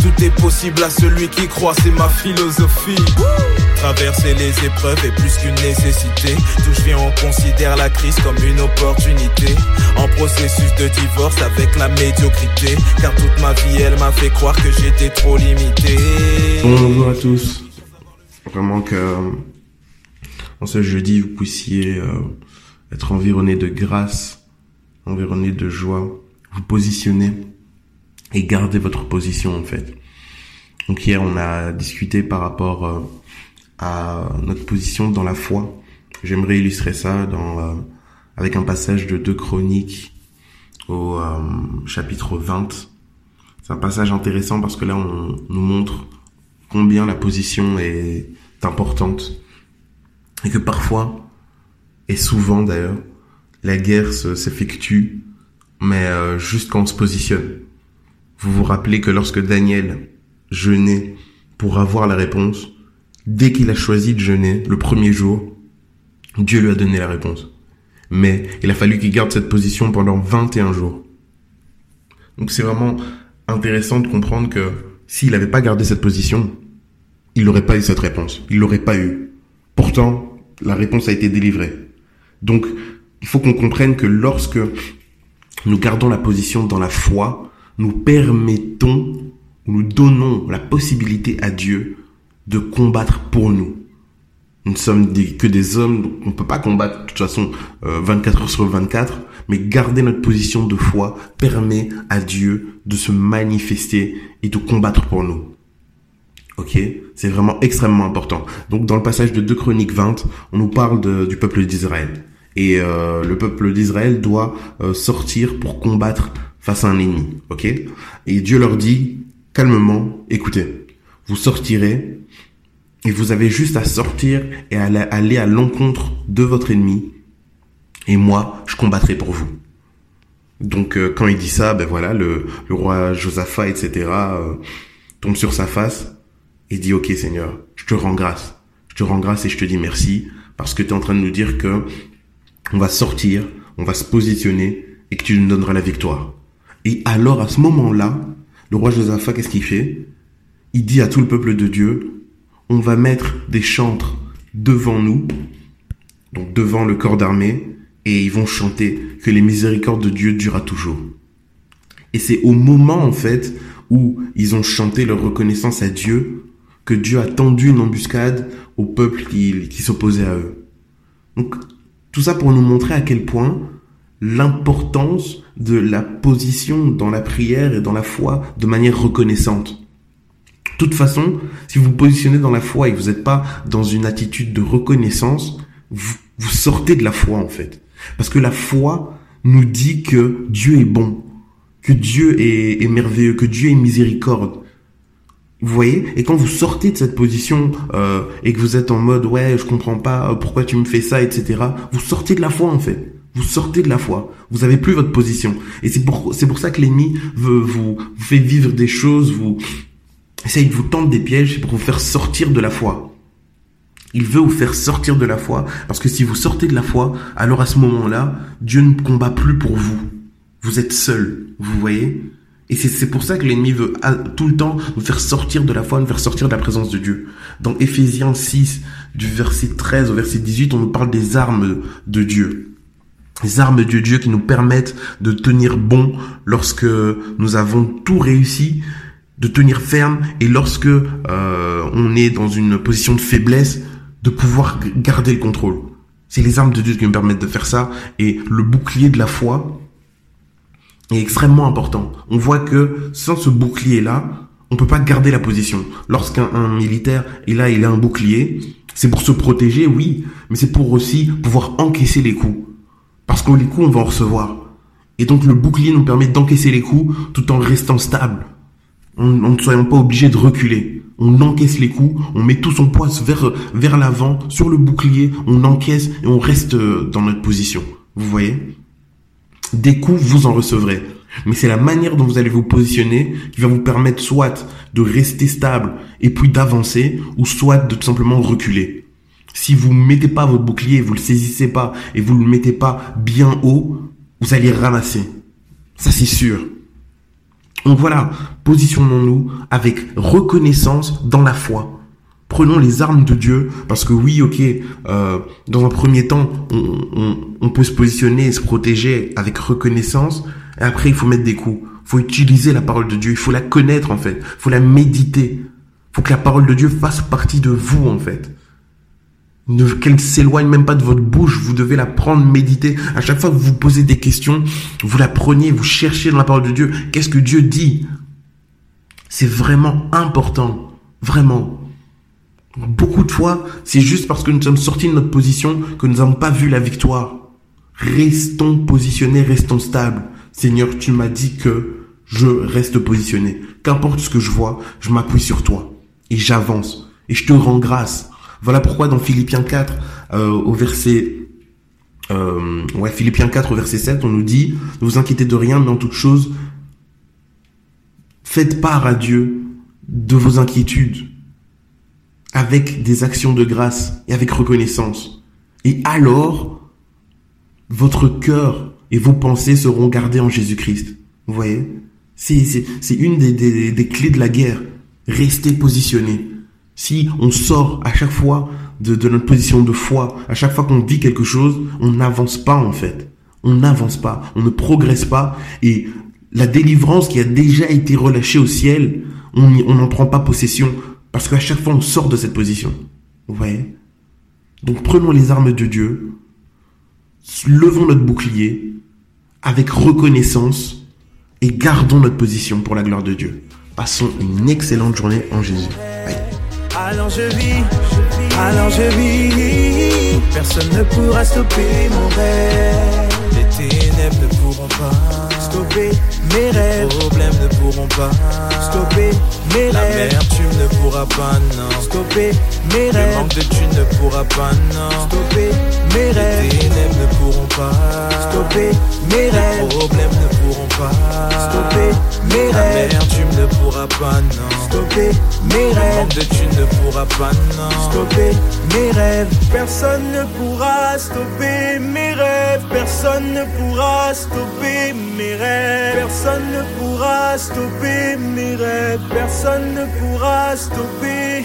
tout est possible à celui qui croit, c'est ma philosophie. Traverser les épreuves est plus qu'une nécessité. D'où je viens, on considère la crise comme une opportunité. En processus de divorce avec la médiocrité. Car toute ma vie, elle m'a fait croire que j'étais trop limité. Bonjour à tous. Vraiment que en ce jeudi, vous puissiez euh, être environné de grâce, environné de joie, vous positionner et garder votre position en fait. Donc hier, on a discuté par rapport euh, à notre position dans la foi. J'aimerais illustrer ça dans euh, avec un passage de deux chroniques au chapitre 20. C'est un passage intéressant parce que là, on nous montre combien la position est importante et que parfois, et souvent d'ailleurs, la guerre s'effectue, mais euh, juste quand on se positionne. Vous vous rappelez que lorsque Daniel jeûnait pour avoir la réponse, dès qu'il a choisi de jeûner, le premier jour, Dieu lui a donné la réponse. Mais il a fallu qu'il garde cette position pendant 21 jours. Donc c'est vraiment intéressant de comprendre que s'il n'avait pas gardé cette position, il n'aurait pas eu cette réponse. Il l'aurait pas eu. Pourtant, la réponse a été délivrée. Donc, il faut qu'on comprenne que lorsque nous gardons la position dans la foi, nous permettons, nous donnons la possibilité à Dieu de combattre pour nous. Nous ne sommes que des hommes, on ne peut pas combattre de toute façon 24 euh, heures sur 24, mais garder notre position de foi permet à Dieu de se manifester et de combattre pour nous. Ok, c'est vraiment extrêmement important. Donc dans le passage de 2 Chroniques 20, on nous parle du peuple d'Israël. Et euh, le peuple d'Israël doit euh, sortir pour combattre face à un ennemi. Et Dieu leur dit calmement, écoutez, vous sortirez et vous avez juste à sortir et à aller à l'encontre de votre ennemi. Et moi, je combattrai pour vous. Donc euh, quand il dit ça, ben voilà, le, le roi Josaphat, etc., tombe sur sa face et dit, OK Seigneur, je te rends grâce. Je te rends grâce et je te dis merci parce que tu es en train de nous dire que on va sortir, on va se positionner et que tu nous donneras la victoire. Et alors à ce moment-là, le roi Josaphat, qu'est-ce qu'il fait? Il dit à tout le peuple de Dieu, on va mettre des chantres devant nous, donc devant le corps d'armée, et ils vont chanter que les miséricordes de Dieu durent toujours. Et c'est au moment en fait où ils ont chanté leur reconnaissance à Dieu que Dieu a tendu une embuscade au peuple qui, qui s'opposait à eux. Donc, tout ça pour nous montrer à quel point l'importance de la position dans la prière et dans la foi de manière reconnaissante. De toute façon, si vous vous positionnez dans la foi et vous n'êtes pas dans une attitude de reconnaissance, vous, sortez de la foi en fait. Parce que la foi nous dit que Dieu est bon, que Dieu est merveilleux, que Dieu est miséricorde, vous voyez? Et quand vous sortez de cette position euh, et que vous êtes en mode ouais je comprends pas euh, pourquoi tu me fais ça etc. Vous sortez de la foi en fait. Vous sortez de la foi. Vous avez plus votre position. Et c'est pour c'est pour ça que l'ennemi veut vous, vous fait vivre des choses, vous essaye de vous tendre des pièges pour vous faire sortir de la foi. Il veut vous faire sortir de la foi parce que si vous sortez de la foi, alors à ce moment-là, Dieu ne combat plus pour vous. Vous êtes seul. Vous voyez? Et c'est pour ça que l'ennemi veut tout le temps nous faire sortir de la foi, nous faire sortir de la présence de Dieu. Dans Éphésiens 6, du verset 13 au verset 18, on nous parle des armes de Dieu. Les armes de Dieu qui nous permettent de tenir bon lorsque nous avons tout réussi, de tenir ferme, et lorsque euh, on est dans une position de faiblesse, de pouvoir garder le contrôle. C'est les armes de Dieu qui nous permettent de faire ça, et le bouclier de la foi, est extrêmement important. On voit que sans ce bouclier-là, on peut pas garder la position. Lorsqu'un militaire est là, il a un bouclier, c'est pour se protéger, oui, mais c'est pour aussi pouvoir encaisser les coups. Parce que les coups, on va en recevoir. Et donc le bouclier nous permet d'encaisser les coups tout en restant stable. On, ne soyons pas obligé de reculer. On encaisse les coups, on met tout son poids vers, vers l'avant, sur le bouclier, on encaisse et on reste dans notre position. Vous voyez? Des coups, vous en recevrez. Mais c'est la manière dont vous allez vous positionner qui va vous permettre soit de rester stable et puis d'avancer, ou soit de tout simplement reculer. Si vous ne mettez pas votre bouclier, vous le saisissez pas et vous le mettez pas bien haut, vous allez ramasser. Ça c'est sûr. Donc voilà, positionnons-nous avec reconnaissance dans la foi. Prenons les armes de Dieu, parce que oui, ok, euh, dans un premier temps, on, peut se positionner et se protéger avec reconnaissance, et après il faut mettre des coups. Il faut utiliser la parole de Dieu, il faut la connaître en fait, il faut la méditer. Il faut que la parole de Dieu fasse partie de vous en fait. Qu'elle ne s'éloigne même pas de votre bouche, vous devez la prendre, méditer. À chaque fois que vous vous posez des questions, vous la prenez, vous cherchez dans la parole de Dieu. Qu'est-ce que Dieu dit? C'est vraiment important, vraiment. Beaucoup de fois, c'est juste parce que nous sommes sortis de notre position que nous n'avons pas vu la victoire. Restons positionnés, restons stables. Seigneur, tu m'as dit que je reste positionné. Qu'importe ce que je vois, je m'appuie sur toi. Et j'avance. Et je te rends grâce. Voilà pourquoi dans Philippiens 4, euh, au verset... Euh, ouais, Philippiens 4 au verset 7, on nous dit, ne vous inquiétez de rien, mais en toute chose, faites part à Dieu de vos inquiétudes avec des actions de grâce et avec reconnaissance. Et alors, votre cœur et vos pensées seront gardés en Jésus-Christ. Vous voyez? C'est une des, clés de la guerre. Restez positionné. Si on sort à chaque fois de, de notre position de foi, à chaque fois qu'on vit quelque chose, on n'avance pas en fait. On n'avance pas, on ne progresse pas. Et la délivrance qui a déjà été relâchée au ciel, on n'en prend pas possession parce qu'à chaque fois, on sort de cette position. Vous voyez? Donc prenons les armes de Dieu, levons notre bouclier avec reconnaissance et gardons notre position pour la gloire de Dieu. Passons une excellente journée en Jésus. Je vis, je vis, personne ne pourra stopper mon rêve. Les ténèbres ne pourront pas stopper mes rêves. Les problèmes ne pourront pas stopper mes La rêves. La tu ne pourras pas, non. Stopper mes rêves. Le manque de tu ne pourras pas, non. Stopper mes rêves. Les ténèbres ne pourront pas stopper mes rêves. Les problèmes ne pourront pas stopper mes rêves. Tu ne pourras pas, non. Stopper mes rêves. Le manque de tu ne pourras pas, non. Stopper mes rêves. Personne ne pourra stopper mes rêves. Personne ne pourra stopper mes rêves. Personne ne pourra stopper mes rêves. Personne ne pourra stopper